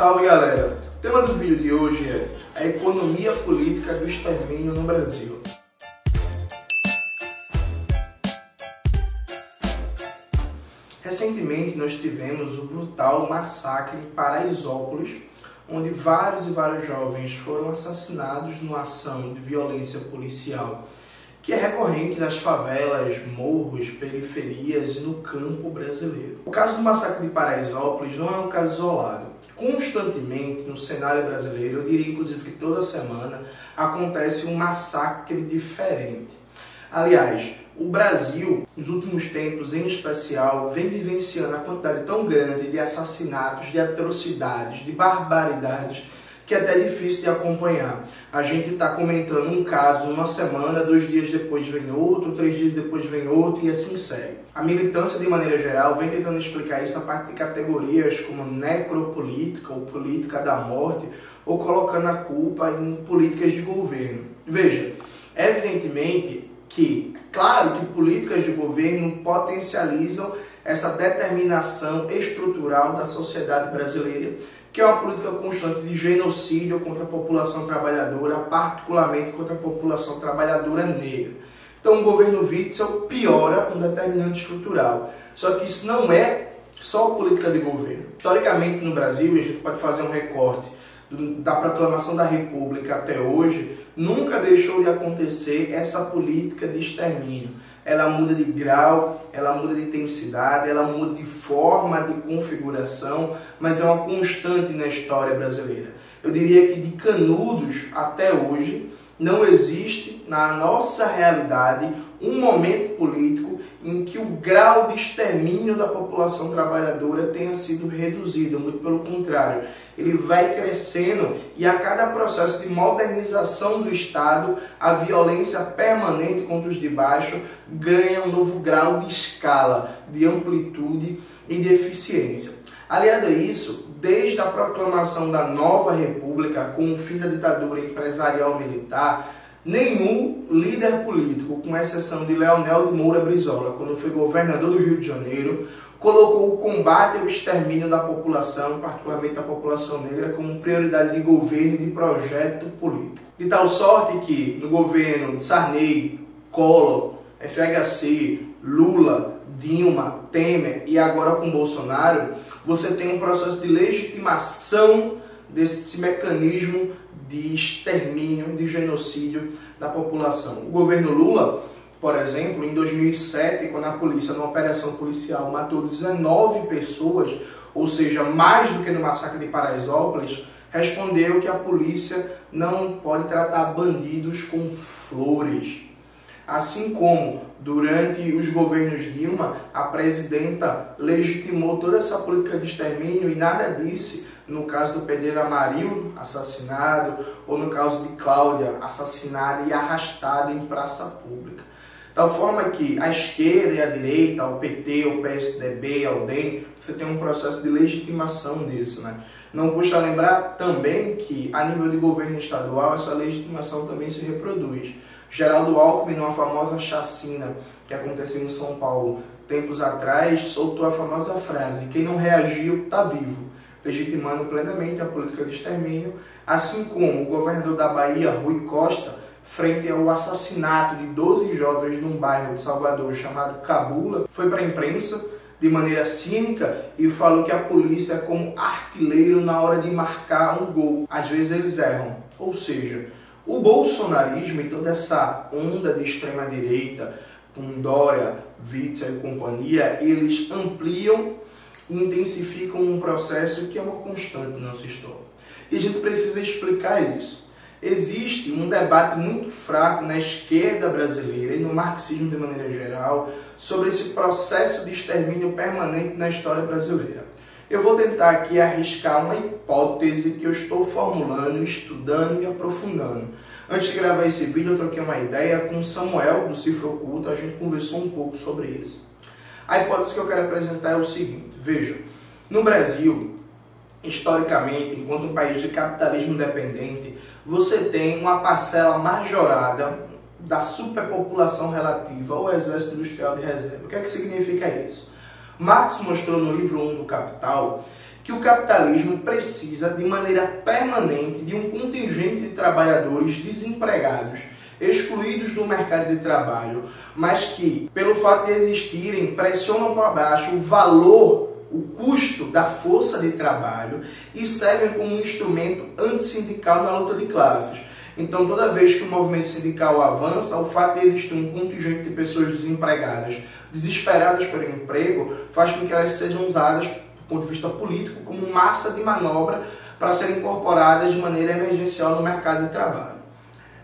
Salve galera! O tema do vídeo de hoje é a economia política do extermínio no Brasil. Recentemente nós tivemos o brutal massacre em Paraisópolis, onde vários e vários jovens foram assassinados numa ação de violência policial que é recorrente nas favelas, morros, periferias e no campo brasileiro. O caso do massacre de Paraisópolis não é um caso isolado. Constantemente no cenário brasileiro, eu diria inclusive que toda semana, acontece um massacre diferente. Aliás, o Brasil, nos últimos tempos em especial, vem vivenciando a quantidade tão grande de assassinatos, de atrocidades, de barbaridades que é até difícil de acompanhar. A gente está comentando um caso uma semana, dois dias depois vem outro, três dias depois vem outro e assim segue. A militância, de maneira geral, vem tentando explicar isso a partir de categorias como necropolítica ou política da morte, ou colocando a culpa em políticas de governo. Veja, evidentemente que, claro que políticas de governo potencializam essa determinação estrutural da sociedade brasileira que é uma política constante de genocídio contra a população trabalhadora, particularmente contra a população trabalhadora negra. Então o governo Witzel piora um determinante estrutural. Só que isso não é só política de governo. Historicamente no Brasil, a gente pode fazer um recorte da proclamação da República até hoje, nunca deixou de acontecer essa política de extermínio ela muda de grau, ela muda de intensidade, ela muda de forma de configuração, mas é uma constante na história brasileira. Eu diria que de Canudos até hoje não existe na nossa realidade um momento político em que o grau de extermínio da população trabalhadora tenha sido reduzido, muito pelo contrário, ele vai crescendo e a cada processo de modernização do Estado, a violência permanente contra os de baixo ganha um novo grau de escala, de amplitude e de eficiência. Aliado a isso, desde a proclamação da nova república com o fim da ditadura empresarial militar, Nenhum líder político, com exceção de Leonel de Moura Brizola, quando foi governador do Rio de Janeiro, colocou o combate ao extermínio da população, particularmente da população negra, como prioridade de governo e de projeto político. De tal sorte que no governo de Sarney, Collor, FHC, Lula, Dilma, Temer e agora com Bolsonaro, você tem um processo de legitimação desse mecanismo de extermínio, de genocídio da população. O governo Lula, por exemplo, em 2007, quando a polícia, numa operação policial, matou 19 pessoas, ou seja, mais do que no massacre de Paraisópolis, respondeu que a polícia não pode tratar bandidos com flores. Assim como durante os governos Dilma, a presidenta legitimou toda essa política de extermínio e nada disse no caso do pedreiro Amarildo, assassinado, ou no caso de Cláudia, assassinada e arrastada em praça pública. Tal forma que a esquerda e a direita, o PT, o PSDB, o DEM, você tem um processo de legitimação disso. Né? Não custa lembrar também que, a nível de governo estadual, essa legitimação também se reproduz. Geraldo Alckmin, numa famosa chacina que aconteceu em São Paulo tempos atrás, soltou a famosa frase: quem não reagiu está vivo legitimando plenamente a política de extermínio, assim como o governador da Bahia, Rui Costa, frente ao assassinato de 12 jovens num bairro de Salvador chamado Cabula, foi para a imprensa de maneira cínica e falou que a polícia é como artilheiro na hora de marcar um gol. Às vezes eles erram. Ou seja, o bolsonarismo e toda essa onda de extrema direita, com Dória, Witzel e companhia, eles ampliam intensificam um processo que é uma constante na história. E a gente precisa explicar isso. Existe um debate muito fraco na esquerda brasileira e no marxismo de maneira geral sobre esse processo de extermínio permanente na história brasileira. Eu vou tentar aqui arriscar uma hipótese que eu estou formulando, estudando e aprofundando. Antes de gravar esse vídeo, eu troquei uma ideia com Samuel do Cifra Oculto, a gente conversou um pouco sobre isso. A hipótese que eu quero apresentar é o seguinte: veja, no Brasil, historicamente, enquanto um país de capitalismo dependente, você tem uma parcela majorada da superpopulação relativa ao exército industrial de reserva. O que é que significa isso? Marx mostrou no livro 1 do Capital que o capitalismo precisa, de maneira permanente, de um contingente de trabalhadores desempregados, excluídos do mercado de trabalho, mas que, pelo fato de existirem, pressionam para baixo o valor o custo da força de trabalho e servem como um instrumento antissindical na luta de classes. Então, toda vez que o movimento sindical avança, o fato de existir um contingente de pessoas desempregadas, desesperadas pelo emprego, faz com que elas sejam usadas, do ponto de vista político, como massa de manobra para serem incorporadas de maneira emergencial no mercado de trabalho.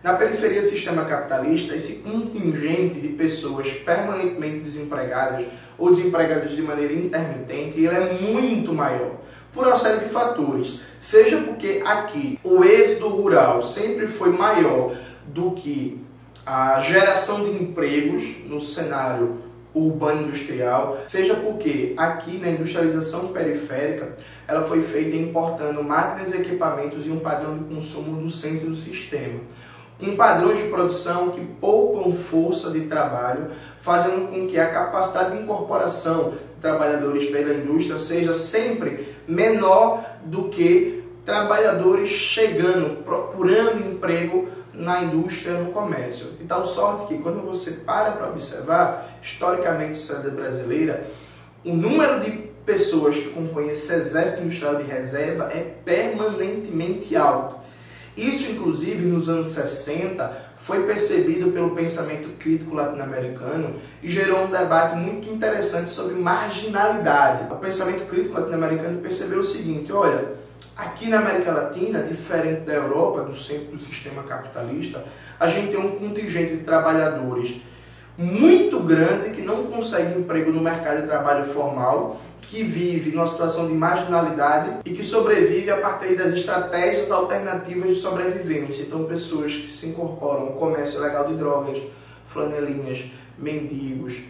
Na periferia do sistema capitalista, esse contingente de pessoas permanentemente desempregadas ou desempregadas de maneira intermitente, ele é muito maior por uma série de fatores. Seja porque aqui o êxito rural sempre foi maior do que a geração de empregos no cenário urbano industrial, seja porque aqui na industrialização periférica ela foi feita importando máquinas, equipamentos e um padrão de consumo do centro do sistema com padrões de produção que poupam força de trabalho, fazendo com que a capacidade de incorporação de trabalhadores pela indústria seja sempre menor do que trabalhadores chegando, procurando emprego na indústria, no comércio. De tal sorte que quando você para para observar, historicamente, sociedade brasileira, o número de pessoas que compõem esse exército industrial de reserva é permanentemente alto. Isso, inclusive, nos anos 60, foi percebido pelo pensamento crítico latino-americano e gerou um debate muito interessante sobre marginalidade. O pensamento crítico latino-americano percebeu o seguinte: olha, aqui na América Latina, diferente da Europa, do centro do sistema capitalista, a gente tem um contingente de trabalhadores muito grande que não consegue emprego no mercado de trabalho formal que vive numa situação de marginalidade e que sobrevive a partir das estratégias alternativas de sobrevivência. Então, pessoas que se incorporam ao comércio legal de drogas, flanelinhas, mendigos,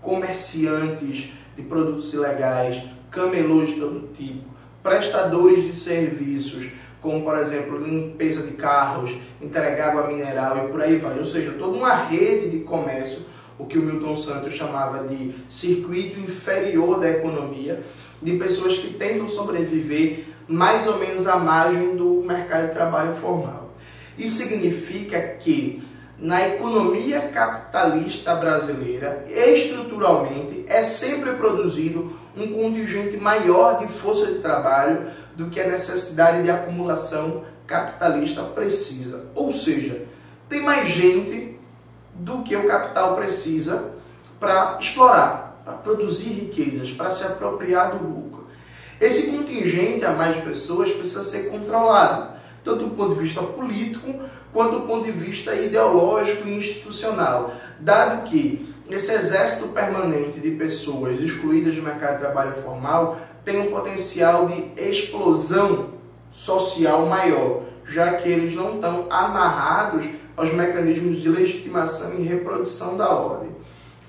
comerciantes de produtos ilegais, camelôs de todo tipo, prestadores de serviços, como por exemplo limpeza de carros, entregar água mineral e por aí vai. Ou seja, toda uma rede de comércio o que o Milton Santos chamava de circuito inferior da economia, de pessoas que tentam sobreviver mais ou menos à margem do mercado de trabalho formal. Isso significa que na economia capitalista brasileira, estruturalmente, é sempre produzido um contingente maior de força de trabalho do que a necessidade de acumulação capitalista precisa. Ou seja, tem mais gente do que o capital precisa para explorar, para produzir riquezas, para se apropriar do lucro. Esse contingente a mais pessoas precisa ser controlado, tanto do ponto de vista político quanto do ponto de vista ideológico e institucional, dado que esse exército permanente de pessoas excluídas do mercado de trabalho formal tem um potencial de explosão social maior, já que eles não estão amarrados aos mecanismos de legitimação e reprodução da ordem.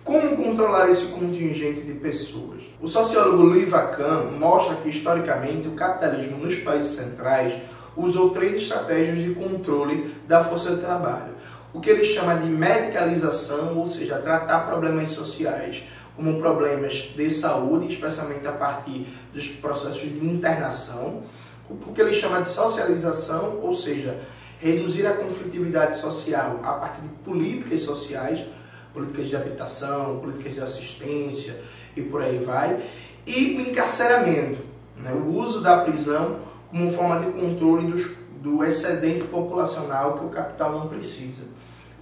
Como controlar esse contingente de pessoas? O sociólogo Louis Vacan mostra que, historicamente, o capitalismo nos países centrais usou três estratégias de controle da força de trabalho. O que ele chama de medicalização, ou seja, tratar problemas sociais, como problemas de saúde, especialmente a partir dos processos de internação. O que ele chama de socialização, ou seja, reduzir a conflitividade social a partir de políticas sociais, políticas de habitação, políticas de assistência e por aí vai, e o encarceramento, né? o uso da prisão como forma de controle dos, do excedente populacional que o capital não precisa.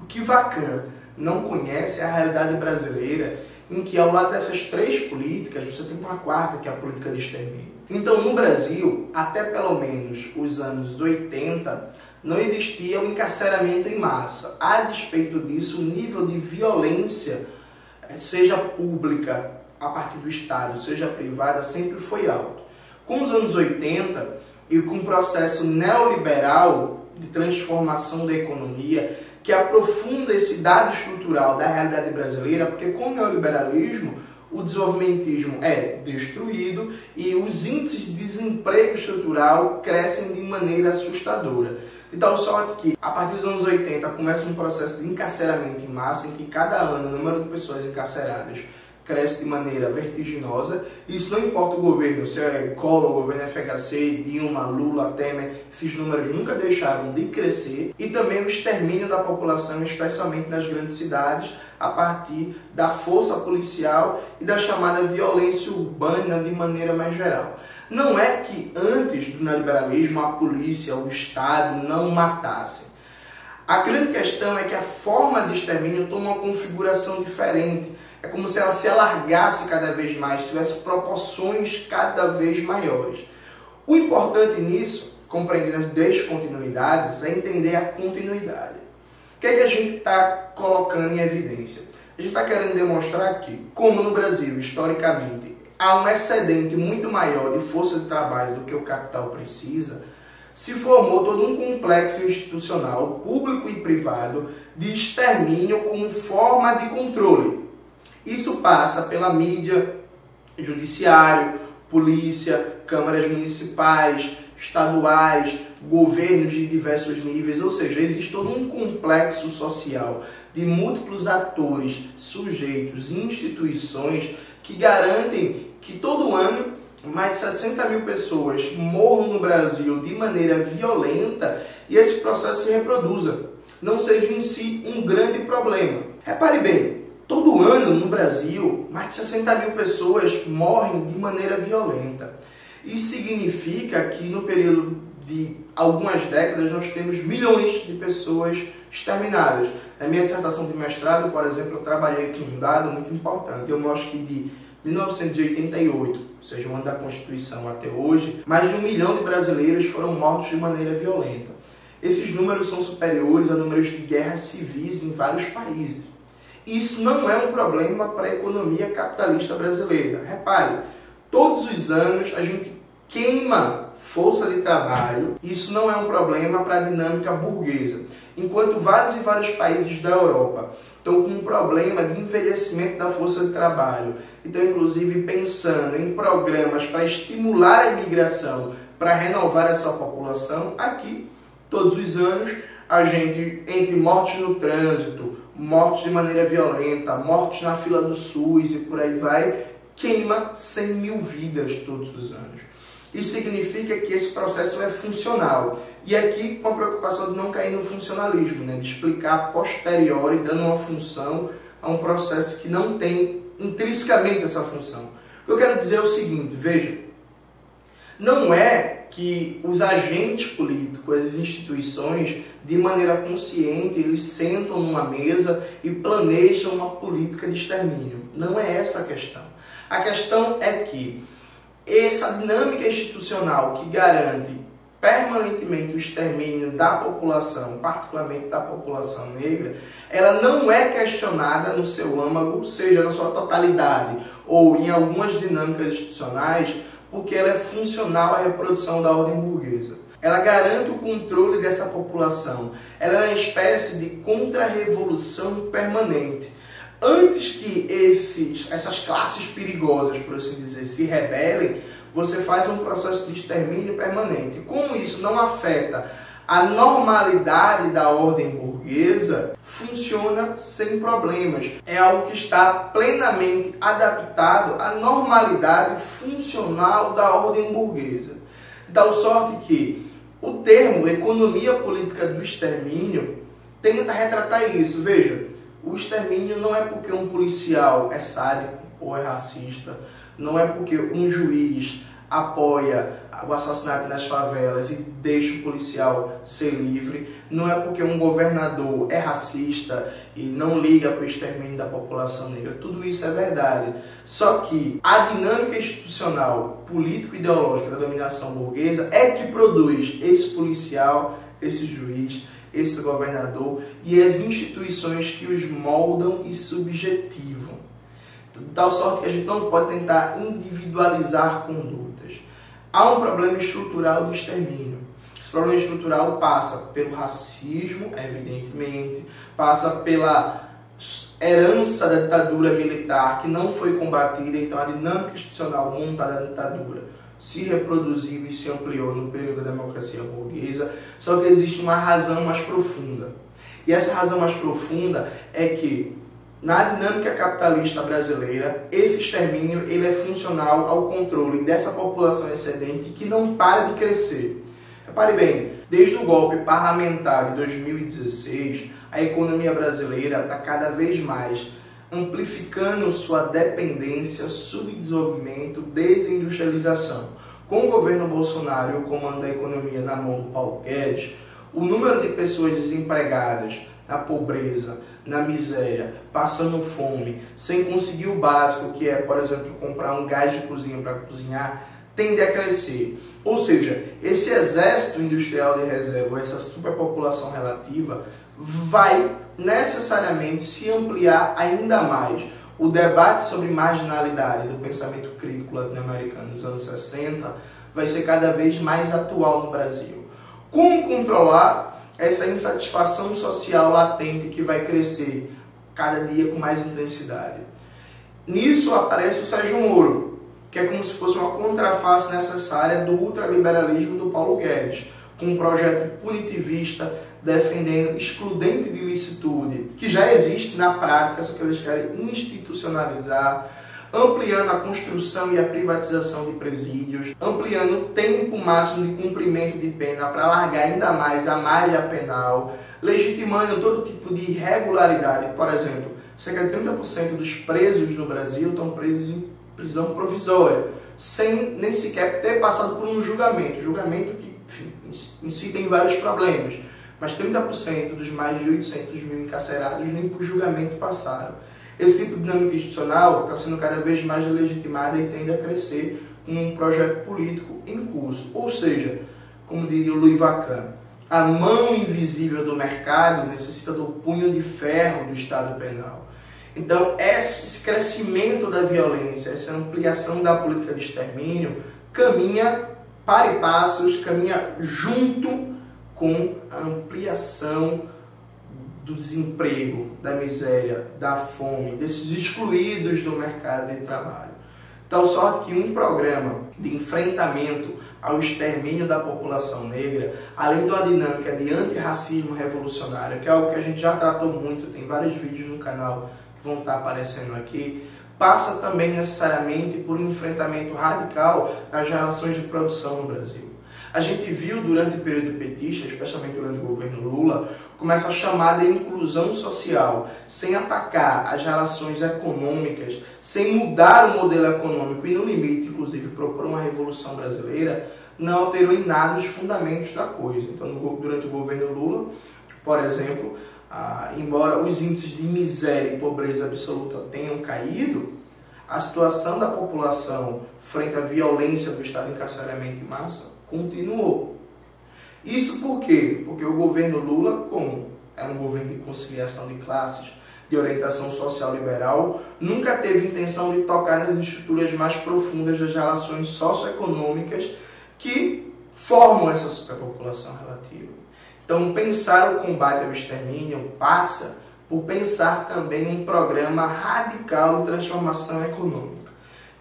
O que Vacan não conhece é a realidade brasileira, em que ao lado dessas três políticas, você tem uma quarta, que é a política de extermínio. Então, no Brasil, até pelo menos os anos 80, não existia o encarceramento em massa. A despeito disso, o nível de violência, eh, seja pública a partir do Estado, seja privada, sempre foi alto. Com os anos 80 e com o processo neoliberal de transformação da economia, que aprofunda esse dado estrutural da realidade brasileira, porque com o neoliberalismo o desenvolvimentismo é destruído e os índices de desemprego estrutural crescem de maneira assustadora. Então, só que a partir dos anos 80 começa um processo de encarceramento em massa em que cada ano o número de pessoas encarceradas cresce de maneira vertiginosa. Isso não importa o governo, se é Collor, governo FHC, Dilma, Lula, Temer, esses números nunca deixaram de crescer. E também o extermínio da população, especialmente nas grandes cidades, a partir da força policial e da chamada violência urbana de maneira mais geral. Não é que antes do neoliberalismo a polícia, o Estado não matassem. A grande questão é que a forma de extermínio toma uma configuração diferente é como se ela se alargasse cada vez mais, tivesse proporções cada vez maiores. O importante nisso, compreendendo as descontinuidades, é entender a continuidade. O que é que a gente está colocando em evidência? A gente está querendo demonstrar que, como no Brasil, historicamente, há um excedente muito maior de força de trabalho do que o capital precisa, se formou todo um complexo institucional, público e privado, de extermínio como forma de controle. Isso passa pela mídia, judiciário, polícia, câmaras municipais, estaduais, governos de diversos níveis, ou seja, existe todo um complexo social de múltiplos atores, sujeitos e instituições que garantem que todo ano mais de 60 mil pessoas morram no Brasil de maneira violenta e esse processo se reproduza, não seja em si um grande problema. Repare bem, Todo ano no Brasil, mais de 60 mil pessoas morrem de maneira violenta. Isso significa que no período de algumas décadas nós temos milhões de pessoas exterminadas. Na minha dissertação de mestrado, por exemplo, eu trabalhei com um dado muito importante. Eu mostro que de 1988, ou seja, o ano da Constituição até hoje, mais de um milhão de brasileiros foram mortos de maneira violenta. Esses números são superiores a números de guerras civis em vários países. Isso não é um problema para a economia capitalista brasileira. Repare, todos os anos a gente queima força de trabalho, isso não é um problema para a dinâmica burguesa. Enquanto vários e vários países da Europa estão com um problema de envelhecimento da força de trabalho, estão inclusive pensando em programas para estimular a imigração, para renovar essa população, aqui, todos os anos, a gente, entre mortes no trânsito, mortes de maneira violenta, mortes na fila do SUS e por aí vai, queima 100 mil vidas todos os anos. Isso significa que esse processo é funcional. E aqui com a preocupação de não cair no funcionalismo, né? de explicar posteriori, dando uma função a um processo que não tem intrinsecamente essa função. O que eu quero dizer é o seguinte, veja, não é que os agentes políticos, as instituições, de maneira consciente, eles sentam numa mesa e planejam uma política de extermínio. Não é essa a questão. A questão é que essa dinâmica institucional que garante permanentemente o extermínio da população, particularmente da população negra, ela não é questionada no seu âmago, seja na sua totalidade ou em algumas dinâmicas institucionais, porque ela é funcional à reprodução da ordem burguesa. Ela garante o controle dessa população. Ela é uma espécie de contra-revolução permanente. Antes que esses, essas classes perigosas, por assim dizer, se rebelem, você faz um processo de extermínio permanente. Como isso não afeta a normalidade da ordem burguesa, funciona sem problemas. É algo que está plenamente adaptado à normalidade funcional da ordem burguesa. Tal sorte que o termo economia política do extermínio tenta retratar isso. Veja, o extermínio não é porque um policial é sádico ou é racista, não é porque um juiz apoia o assassinato nas favelas e deixa o policial ser livre, não é porque um governador é racista e não liga para o extermínio da população negra. Tudo isso é verdade. Só que a dinâmica institucional, político-ideológica da dominação burguesa é que produz esse policial, esse juiz, esse governador e as instituições que os moldam e subjetivam. De tal sorte que a gente não pode tentar individualizar condutas. Há um problema estrutural do extermínio. Esse problema estrutural passa pelo racismo, evidentemente, passa pela herança da ditadura militar que não foi combatida, então a dinâmica institucional montada da ditadura se reproduziu e se ampliou no período da democracia burguesa, só que existe uma razão mais profunda. E essa razão mais profunda é que Na dinâmica capitalista brasileira, esse extermínio ele é funcional ao controle dessa população excedente que não para de crescer. Repare bem, desde o golpe parlamentar de 2016, a economia brasileira está cada vez mais amplificando sua dependência, subdesenvolvimento, desindustrialização. Com o governo Bolsonaro e o comando da economia na mão do Paulo Guedes, o número de pessoas desempregadas, na pobreza, na miséria, passando fome, sem conseguir o básico, que é, por exemplo, comprar um gás de cozinha para cozinhar, tende a crescer. Ou seja, esse exército industrial de reserva, essa superpopulação relativa, vai necessariamente se ampliar ainda mais. O debate sobre marginalidade do pensamento crítico latino-americano nos anos 60 vai ser cada vez mais atual no Brasil. Como controlar essa insatisfação social latente que vai crescer cada dia com mais intensidade? Nisso aparece o Sérgio Moro, que é como se fosse uma contraface necessária do ultraliberalismo do Paulo Guedes, com um projeto punitivista defendendo excludente de licitude, que já existe na prática, só que eles querem institucionalizar, ampliando a construção e a privatização de presídios, ampliando o tempo máximo de cumprimento de pena para alargar ainda mais a malha penal, legitimando todo tipo de irregularidade. Por exemplo, cerca de 30% dos presos no Brasil estão presos em prisão provisória, sem nem sequer ter passado por um julgamento. Julgamento que, enfim, em si tem vários problemas, mas 30% dos mais de 800 mil encarcerados nem por julgamento passaram. Esse tipo de dinâmica institucional está sendo cada vez mais legitimada e tende a crescer com um projeto político em curso. Ou seja, como diria o Louis Vacan, a mão invisível do mercado necessita do punho de ferro do Estado penal. Então, esse crescimento da violência, essa ampliação da política de extermínio, caminha para e passos, caminha junto com a ampliação do desemprego, da miséria, da fome, desses excluídos do mercado de trabalho. Tal sorte que um programa de enfrentamento ao extermínio da população negra, além uma dinâmica de antirracismo revolucionário, que é algo que a gente já tratou muito, tem vários vídeos no canal vão estar aparecendo aqui, passa também necessariamente por um enfrentamento radical nas relações de produção no Brasil. A gente viu durante o período petista, especialmente durante o governo Lula, como essa chamada inclusão social, sem atacar as relações econômicas, sem mudar o modelo econômico e, no limite, inclusive, propor uma revolução brasileira, não alterou em nada os fundamentos da coisa. Então, durante o governo Lula, por exemplo, embora os índices de miséria e pobreza absoluta tenham caído, a situação da população frente à violência do Estado encarceramento em massa continuou. Isso por quê? Porque o governo Lula, como era um governo de conciliação de classes, de orientação social liberal, nunca teve intenção de tocar nas estruturas mais profundas das relações socioeconômicas que formam essa superpopulação relativa. Então, pensar o combate ao extermínio passa por pensar também um programa radical de transformação econômica,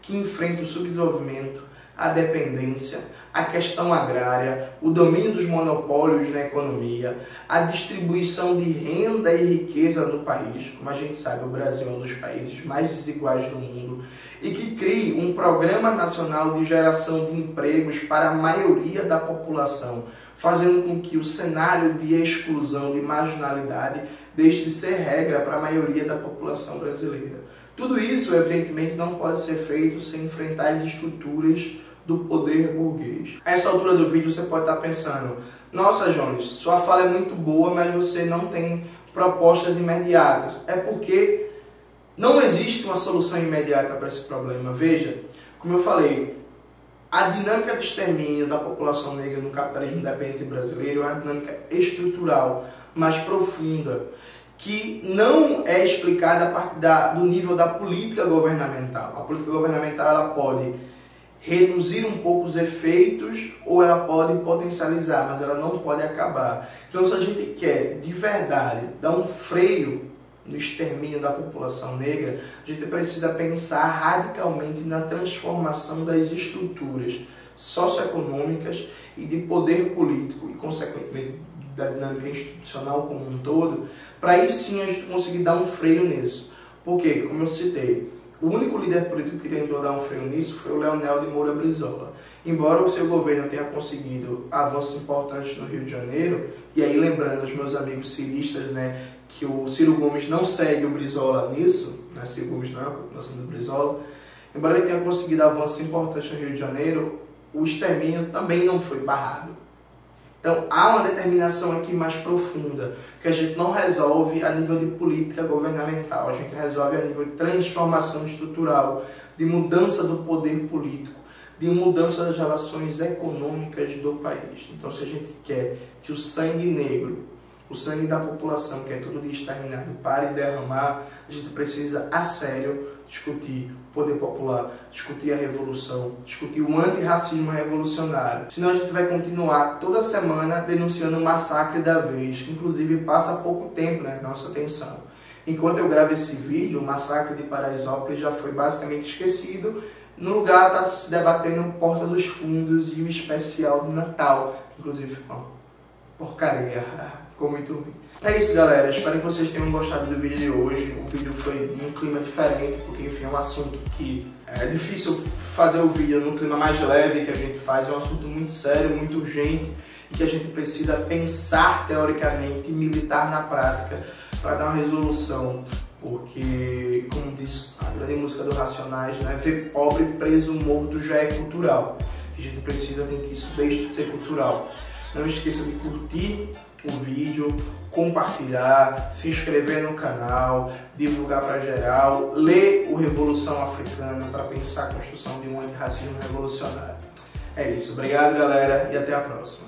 que enfrenta o subdesenvolvimento, a dependência, a questão agrária, o domínio dos monopólios na economia, a distribuição de renda e riqueza no país. Como a gente sabe, o Brasil é um dos países mais desiguais do mundo e que crie um programa nacional de geração de empregos para a maioria da população, fazendo com que o cenário de exclusão, de marginalidade, deixe de ser regra para a maioria da população brasileira. Tudo isso, evidentemente, não pode ser feito sem enfrentar as estruturas do poder burguês. A essa altura do vídeo você pode estar pensando, nossa Jones, sua fala é muito boa, mas você não tem propostas imediatas. É porque não existe uma solução imediata para esse problema. Veja, como eu falei, a dinâmica de extermínio da população negra no capitalismo independente brasileiro é uma dinâmica estrutural, mais profunda, que não é explicada a partir da, do nível da política governamental. A política governamental ela pode reduzir um pouco os efeitos ou ela pode potencializar, mas ela não pode acabar. Então, se a gente quer de verdade dar um freio no extermínio da população negra, a gente precisa pensar radicalmente na transformação das estruturas socioeconômicas e de poder político e, consequentemente, da dinâmica institucional como um todo, para aí sim a gente conseguir dar um freio nisso. Porque, como eu citei, o único líder político que tentou dar um freio nisso foi o Leonel de Moura Brizola. Embora o seu governo tenha conseguido avanços importantes no Rio de Janeiro, e aí lembrando aos meus amigos ciristas, né, que o Ciro Gomes não segue o Brizola nisso, né, Ciro Gomes não é a do Brizola, embora ele tenha conseguido avanços importantes no Rio de Janeiro, o extermínio também não foi barrado. Então há uma determinação aqui mais profunda, que a gente não resolve a nível de política governamental, a gente resolve a nível de transformação estrutural, de mudança do poder político, de mudança das relações econômicas do país. Então se a gente quer que o sangue negro, o sangue da população, que é tudo de exterminado, pare de derramar, a gente precisa a sério discutir o poder popular, discutir a revolução, discutir o antirracismo revolucionário. Senão a gente vai continuar toda semana denunciando o massacre da vez, que inclusive passa pouco tempo na né, nossa atenção. Enquanto eu gravo esse vídeo, o massacre de Paraisópolis já foi basicamente esquecido. No lugar está se debatendo Porta dos Fundos e o especial do Natal. Inclusive, ó, porcaria. Ficou muito ruim. É isso, galera. Espero que vocês tenham gostado do vídeo de hoje. O vídeo foi num clima diferente, porque, enfim, é um assunto que é difícil fazer o vídeo num clima mais leve que a gente faz. É um assunto muito sério, muito urgente e que a gente precisa pensar teoricamente e militar na prática para dar uma resolução. Porque, como diz a grande música do Racionais, né, ver pobre preso morto já é cultural. A gente precisa com que isso deixe de ser cultural. Não esqueça de curtir o vídeo, compartilhar, se inscrever no canal, divulgar para geral, ler o Revolução Africana para pensar a construção de um antirracismo revolucionário. É isso. Obrigado, galera, e até a próxima.